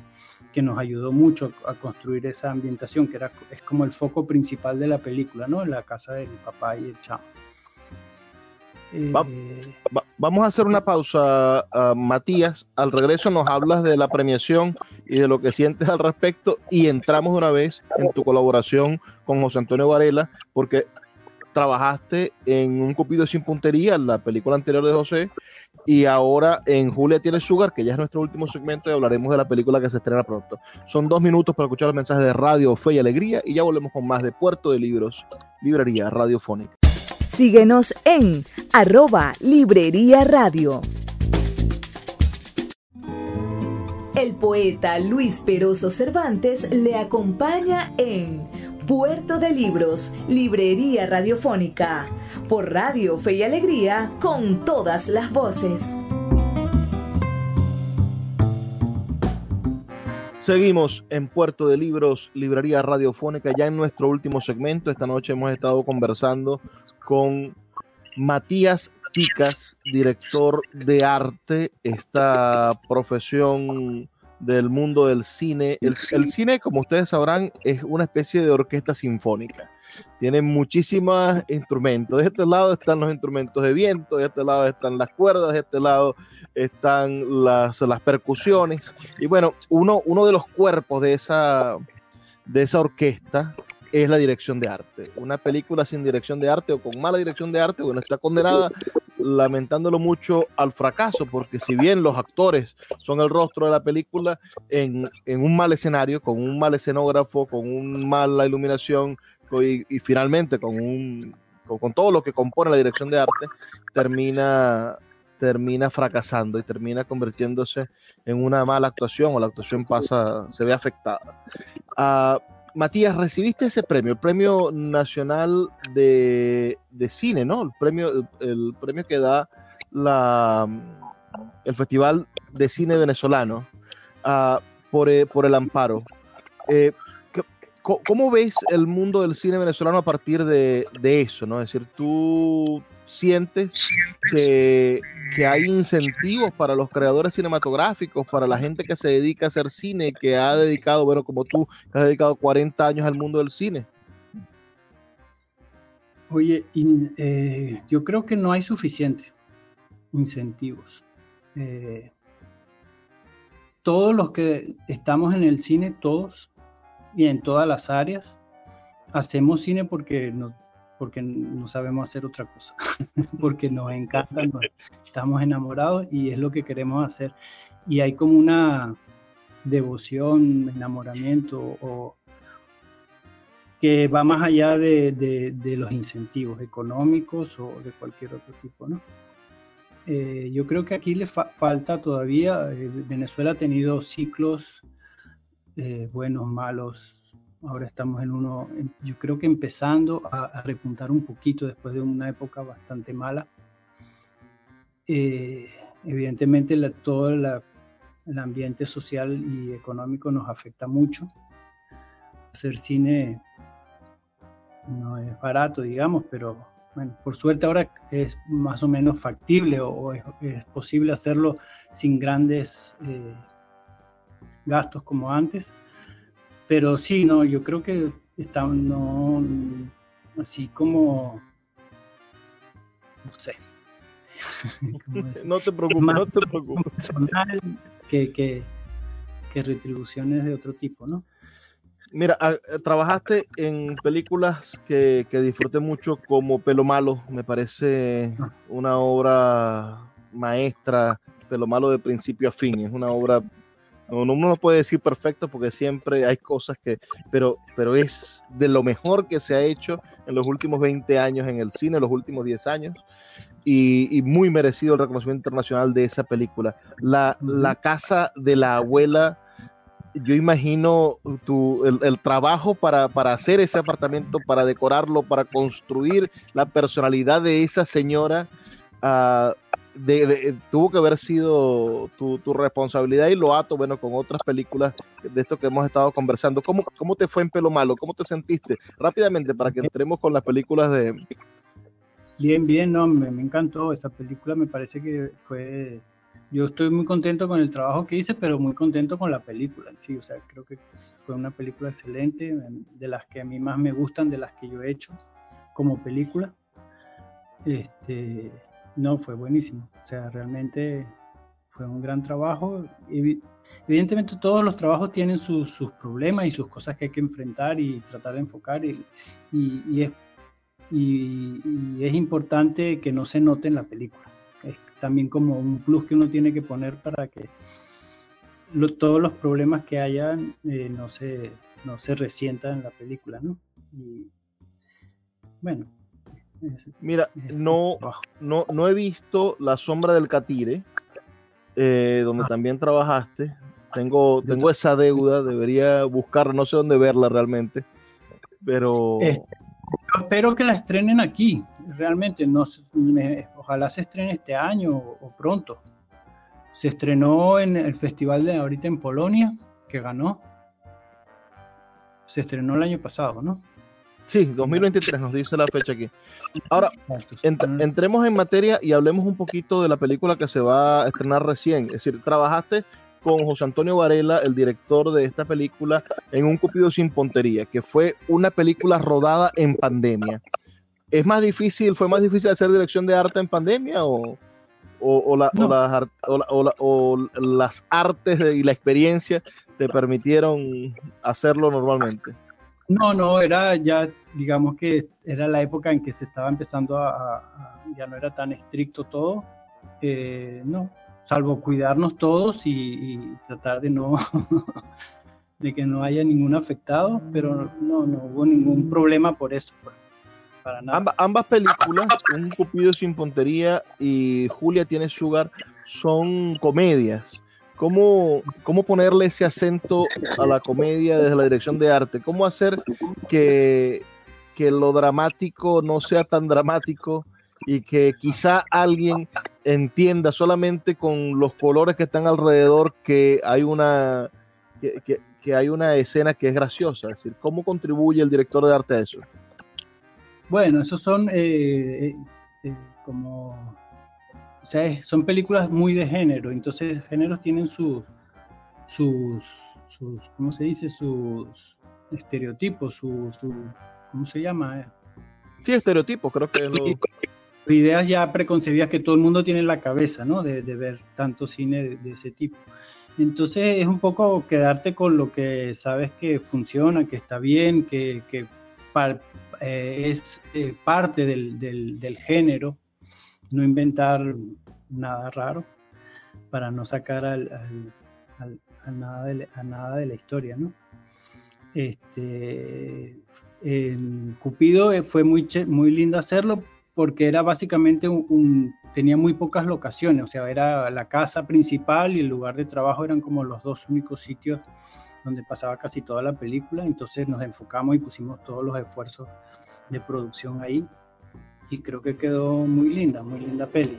que nos ayudó mucho a construir esa ambientación, que era, es como el foco principal de la película, ¿no? La casa del papá y el chamo. Eh, vamos a hacer una pausa, Matías. Al regreso nos hablas de la premiación y de lo que sientes al respecto y entramos de una vez en tu colaboración con José Antonio Varela, porque trabajaste en Un Cupido sin puntería, la película anterior de José, y ahora en Julia tiene Sugar, que ya es nuestro último segmento y hablaremos de la película que se estrena pronto. Son dos minutos para escuchar los mensajes de Radio, Fe y Alegría y ya volvemos con más de Puerto de Libros, Librería Radiofónica. Síguenos en arroba Librería Radio. El poeta Luis Peroso Cervantes le acompaña en Puerto de Libros, Librería Radiofónica, por Radio Fe y Alegría, con todas las voces. Seguimos en Puerto de Libros, Librería Radiofónica, ya en nuestro último segmento. Esta noche hemos estado conversando con Matías Ticas, director de arte, esta profesión del mundo del cine. El, cine, como ustedes sabrán, es una especie de orquesta sinfónica. Tiene muchísimos instrumentos. De este lado están los instrumentos de viento, de este lado están las cuerdas, de este lado están las, las percusiones. Y bueno, uno, uno de los cuerpos de esa, de esa orquesta es la dirección de arte. Una película sin dirección de arte o con mala dirección de arte, bueno, está condenada, lamentándolo mucho, al fracaso, porque si bien los actores son el rostro de la película, en, un mal escenario, con un mal escenógrafo, con una mala iluminación y, finalmente con, un, con, todo lo que compone la dirección de arte, termina termina fracasando y termina convirtiéndose en una mala actuación o la actuación pasa, se ve afectada. Uh, Matías, recibiste ese premio, el Premio Nacional de, Cine, ¿no? El premio, el, premio que da la, el Festival de Cine Venezolano uh, por, eh, por, el amparo. Eh, ¿Cómo ves el mundo del cine venezolano a partir de, de eso? ¿no? Es decir, tú sientes que, hay incentivos para los creadores cinematográficos, para la gente que se dedica a hacer cine, que ha dedicado, bueno, como tú, que has dedicado 40 años al mundo del cine? Oye, eh, yo creo que no hay suficientes incentivos. Eh, todos los que estamos en el cine, todos y en todas las áreas, hacemos cine porque nos porque no sabemos hacer otra cosa, (laughs) porque nos encanta, estamos enamorados y es lo que queremos hacer. Y hay como una devoción, enamoramiento o que va más allá de, los incentivos económicos o de cualquier otro tipo, ¿no? Eh, yo creo que aquí le falta todavía, eh, Venezuela ha tenido ciclos eh, buenos, malos, Ahora estamos en uno, yo creo que empezando a, repuntar un poquito después de una época bastante mala. Eh, evidentemente todo el ambiente social y económico nos afecta mucho. Hacer cine no es barato, digamos, pero bueno, por suerte ahora es más o menos factible o, es, posible hacerlo sin grandes eh, gastos como antes. Pero sí, no, yo creo que está, no, así como sé. (laughs) no te preocupes, no te preocupes. Personal que, que, que retribuciones de otro tipo, ¿no? Mira, ah, eh, trabajaste en películas que, que, disfruté mucho como Pelo Malo, me parece ah. una obra maestra, Pelo Malo de principio a fin, es una obra, no, uno no puede decir perfecta porque siempre hay cosas que, pero, pero es de lo mejor que se ha hecho en los últimos 20 años en el cine, en los últimos 10 años, y, muy merecido el reconocimiento internacional de esa película. La, la casa de la abuela yo imagino tu, el, trabajo para, hacer ese apartamento, para decorarlo, para construir la personalidad de esa señora, uh, tuvo que haber sido tu, responsabilidad y lo ato, bueno, con otras películas de esto que hemos estado conversando. ¿Cómo, ¿Cómo te fue en Pelo Malo? ¿Cómo te sentiste? Rápidamente, para que entremos con las películas de... Bien, bien, no, me, me encantó esa película, me parece que fue yo estoy muy contento con el trabajo que hice, pero muy contento con la película en sí. O sea, creo que fue una película excelente, de las que a mí más me gustan, de las que yo he hecho como película. Este, no, fue buenísimo. O sea, realmente fue un gran trabajo. Evidentemente todos los trabajos tienen sus, problemas y sus cosas que hay que enfrentar y tratar de enfocar y, y, es, y es importante que no se note en la película también como un plus que uno tiene que poner para que todos los problemas que hayan eh, no, se, no se resientan en la película, ¿no? Y bueno. Mira, no, no, no he visto La Sombra del Catire, eh, donde ah. también trabajaste. Tengo, tengo esa deuda, debería buscarla, no sé dónde verla realmente, pero... espero que la estrenen aquí, realmente, no, ojalá se estrene este año o, pronto. Se estrenó en el festival de ahorita en Polonia, que ganó. Se estrenó el año pasado, ¿no? Sí, 2023 nos dice la fecha aquí. Ahora, entremos en materia y hablemos un poquito de la película que se va a estrenar recién. Es decir, trabajaste con José Antonio Varela, el director de esta película, en Un Cupido sin Pontería, que fue una película rodada en pandemia. ¿Es más difícil, fue más difícil hacer dirección de arte en pandemia o, o, las, artes y la experiencia te permitieron hacerlo normalmente? No, no, era ya, digamos que era la época en que se estaba empezando a, ya no era tan estricto todo, eh, no, salvo cuidarnos todos y, tratar de no, (laughs) de que no haya ningún afectado, pero no, no hubo ningún problema por eso. Pues ambas películas, Un Cupido sin Pontería y Julia tiene Sugar, son comedias. ¿Cómo, ¿Cómo ponerle ese acento a la comedia desde la dirección de arte? ¿Cómo hacer que, que lo dramático no sea tan dramático y que quizá alguien entienda solamente con los colores que están alrededor que hay una que, que hay una escena que es graciosa? Es decir, ¿cómo contribuye el director de arte a eso? Bueno, esos son eh, eh, eh, como, o sea, son películas muy de género, entonces géneros tienen sus, sus, sus ¿cómo se dice? Sus estereotipos, sus, su, ¿cómo se llama? Sí, estereotipos, creo que lo... Ideas ya preconcebidas que todo el mundo tiene en la cabeza, ¿no? De, ver tanto cine de, ese tipo. Entonces es un poco quedarte con lo que sabes que funciona, que está bien, que, que eh, es eh, parte del, género, no inventar nada raro para no sacar a, nada de, nada de la historia, ¿no? Este, Cupido eh, fue muy, muy lindo hacerlo porque era básicamente un, tenía muy pocas locaciones, o sea, era la casa principal y el lugar de trabajo eran como los dos únicos sitios donde pasaba casi toda la película, entonces nos enfocamos y pusimos todos los esfuerzos de producción ahí y creo que quedó muy linda, muy linda peli.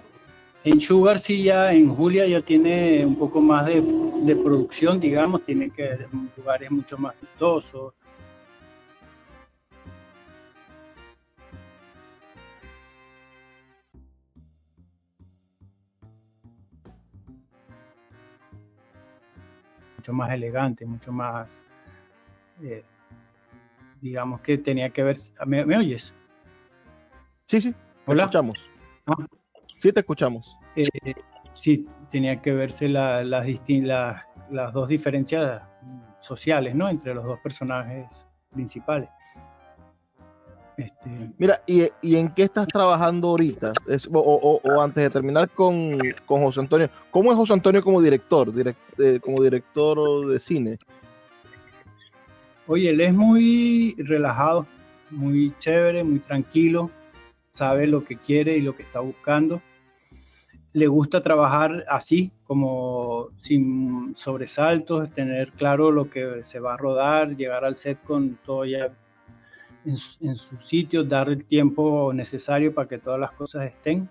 En Sugar sí ya, en Julia ya tiene un poco más de, de producción, digamos, tiene que lugares mucho más vistosos, más elegante, mucho más, eh, digamos que tenía que ver... ¿Me, oyes? Sí, sí, Hola. escuchamos. Ah. Sí, te escuchamos. Eh, sí, tenía que verse las, las dos diferencias sociales, ¿no? Entre los dos personajes principales. Este... Mira, ¿y, en qué estás trabajando ahorita? o, antes de terminar con, José Antonio, ¿cómo es José Antonio como director, eh, como director de cine? Oye, él es muy relajado, muy chévere, muy tranquilo, sabe lo que quiere y lo que está buscando. Le gusta trabajar así, como sin sobresaltos, tener claro lo que se va a rodar, llegar al set con todo ya en, su sitio, dar el tiempo necesario para que todas las cosas estén.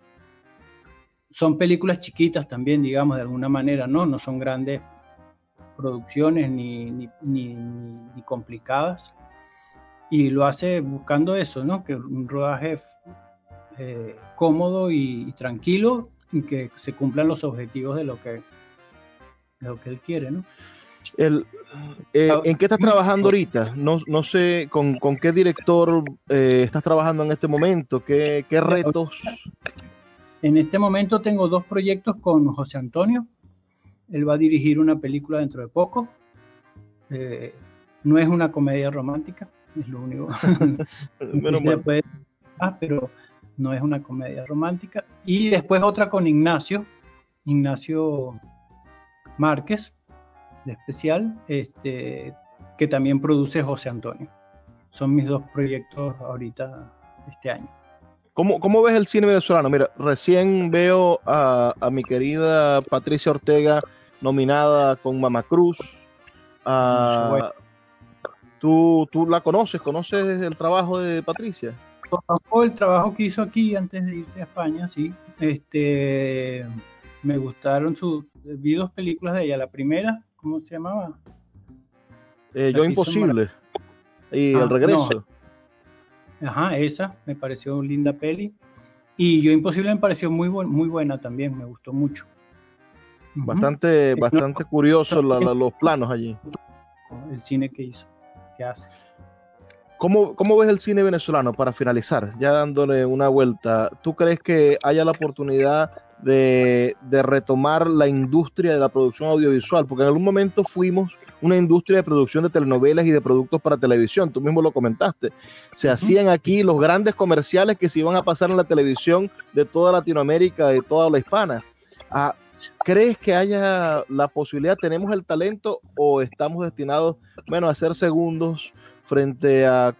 Son películas chiquitas también, digamos, de alguna manera, ¿no? No son grandes producciones ni, ni, ni, complicadas. Y lo hace buscando eso, ¿no? Que un rodaje eh, cómodo y, tranquilo y que se cumplan los objetivos de lo que, de lo que él quiere, ¿no? El, eh, ¿En qué estás trabajando ahorita? No, no sé con, con, qué director eh, estás trabajando en este momento, qué, qué, retos. En este momento tengo dos proyectos con José Antonio. Él va a dirigir una película dentro de poco. Eh, no es una comedia romántica, es lo único. (laughs) (laughs) ah, pero no es una comedia romántica. Y después otra con Ignacio, Ignacio Márquez, de especial, este, que también produce José Antonio. Son mis dos proyectos ahorita este año. ¿Cómo, ¿Cómo, ves el cine venezolano? Mira, recién veo a, a mi querida Patricia Ortega nominada con Mama Cruz. Ah, ¿tú, ¿Tú la conoces? ¿Conoces el trabajo de Patricia? Conozco el trabajo que hizo aquí antes de irse a España, sí. Este, me gustaron sus vi dos películas de ella. La primera, ¿cómo se llamaba? Eh, yo Imposible. Y El ah, Regreso. Ajá, esa me pareció linda peli. Y Yo Imposible me pareció muy, muy buena también, me gustó mucho. Bastante, bastante curioso los planos allí. El cine que hizo, que hace. ¿Cómo, ¿Cómo, ves el cine venezolano para finalizar? Ya dándole una vuelta, ¿tú crees que haya la oportunidad de, retomar la industria de la producción audiovisual, porque en algún momento fuimos una industria de producción de telenovelas y de productos para televisión, tú mismo lo comentaste. Se hacían aquí los grandes comerciales que se iban a pasar en la televisión de toda Latinoamérica, de toda la hispana. Ah, ¿Crees que haya la posibilidad, tenemos el talento o estamos destinados, bueno, a ser segundos frente a,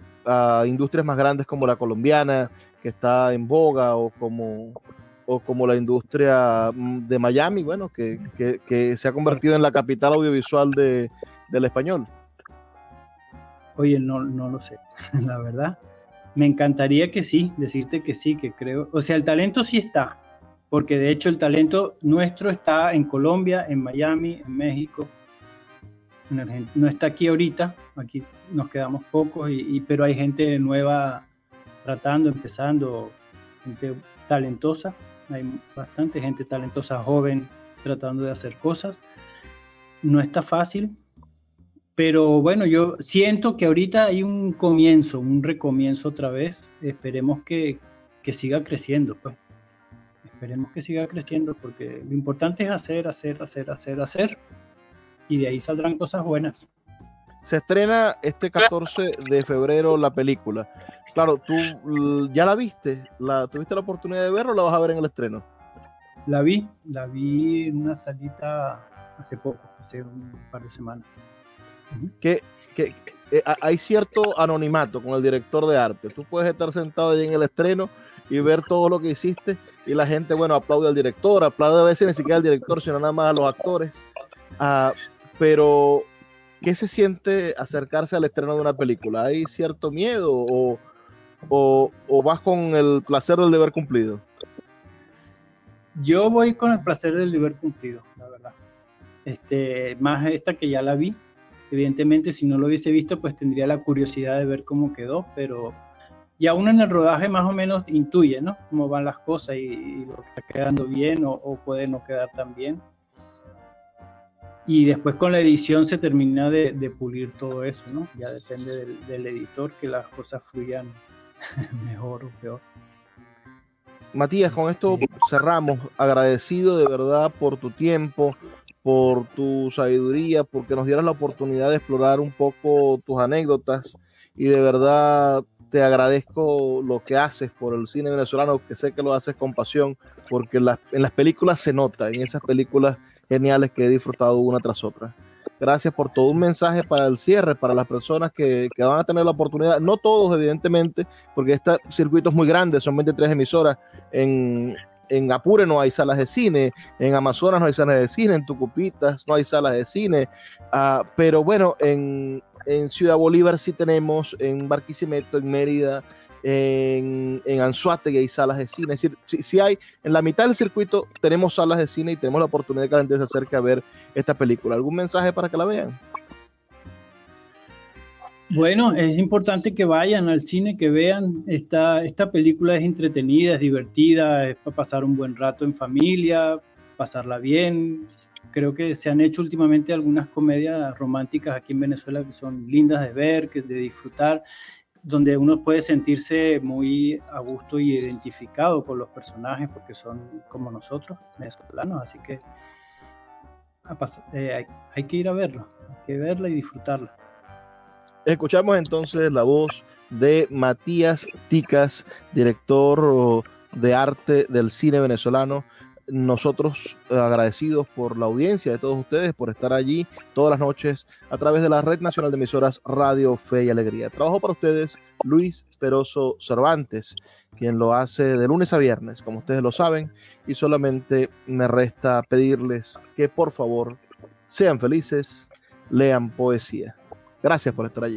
industrias más grandes como la colombiana, que está en boga, o como o como la industria mm, de Miami, bueno, que, se ha convertido en la capital audiovisual de, del español? Oye, no, no lo sé, (laughs) la verdad. Me encantaría que sí, decirte que sí, que creo. O sea, el talento sí está, porque de hecho el talento nuestro está en Colombia, en Miami, en México, No está aquí ahorita, aquí nos quedamos pocos, y, pero hay gente nueva tratando, empezando, gente talentosa hay bastante gente talentosa joven tratando de hacer cosas. No está fácil, pero bueno, yo siento que ahorita hay un comienzo, un recomienzo otra vez. Esperemos que, que siga creciendo, pues. Esperemos que siga creciendo porque lo importante es hacer, hacer, hacer, hacer, hacer. Y de ahí saldrán cosas buenas. Se estrena este 14 de febrero la película. Claro, tú ya la viste, la, ¿tuviste la oportunidad de verla o la vas a ver en el estreno? La vi, la vi en una salita hace poco, hace un par de semanas. que, eh, hay cierto anonimato con el director de arte. Tú puedes estar sentado ahí en el estreno y ver todo lo que hiciste y la gente, bueno, aplaude al director, aplaude a veces ni siquiera al director, sino nada más a los actores. Ah, pero, ¿qué se siente acercarse al estreno de una película? ¿Hay cierto miedo o, o, vas con el placer del deber cumplido? Yo voy con el placer del deber cumplido, la verdad. Este, más esta que ya la vi. Evidentemente, si no lo hubiese visto, pues tendría la curiosidad de ver cómo quedó, pero ya uno en el rodaje más o menos intuye, ¿no? Cómo van las cosas y, lo que está quedando bien o, puede no quedar tan bien. Y después con la edición se termina de, pulir todo eso, ¿no? Ya depende del, del editor que las cosas fluyan (laughs) mejor o peor. Matías, con esto cerramos. Agradecido de verdad por tu tiempo, por tu sabiduría, porque nos dieras la oportunidad de explorar un poco tus anécdotas y de verdad te agradezco lo que haces por el cine venezolano, que sé que lo haces con pasión, porque en las, en las películas se nota, en esas películas geniales que he disfrutado una tras otra. Gracias por todo un mensaje para el cierre, para las personas que, que van a tener la oportunidad, no todos evidentemente, porque este circuito es muy grande, son 23 emisoras, en, en Apure no hay salas de cine, en Amazonas no hay salas de cine, en Tucupitas no hay salas de cine, uh, pero bueno, en, en, Ciudad Bolívar sí tenemos, en Barquisimeto, en Mérida, en, en Anzuategui hay salas de cine, es decir, si, hay, en la mitad del circuito tenemos salas de cine y tenemos la oportunidad de que la gente se acerque a ver esta película. ¿Algún mensaje para que la vean? Bueno, es importante que vayan al cine, que vean. Esta, esta película es entretenida, es divertida, es para pasar un buen rato en familia, pasarla bien. Creo que se han hecho últimamente algunas comedias románticas aquí en Venezuela que son lindas de ver, que de disfrutar, donde uno puede sentirse muy a gusto y identificado con los personajes porque son como nosotros, venezolanos. Así que eh, hay, que ir a verlo, hay que verla y disfrutarla. Escuchamos entonces la voz de Matías Ticas, director de arte del cine venezolano. Nosotros agradecidos por la audiencia de todos ustedes, por estar allí todas las noches a través de la Red Nacional de Emisoras Radio Fe y Alegría. Trabajo para ustedes Luis Peroso Cervantes, quien lo hace de lunes a viernes, como ustedes lo saben, y solamente me resta pedirles que por favor sean felices, lean poesía. Gracias por estar allí.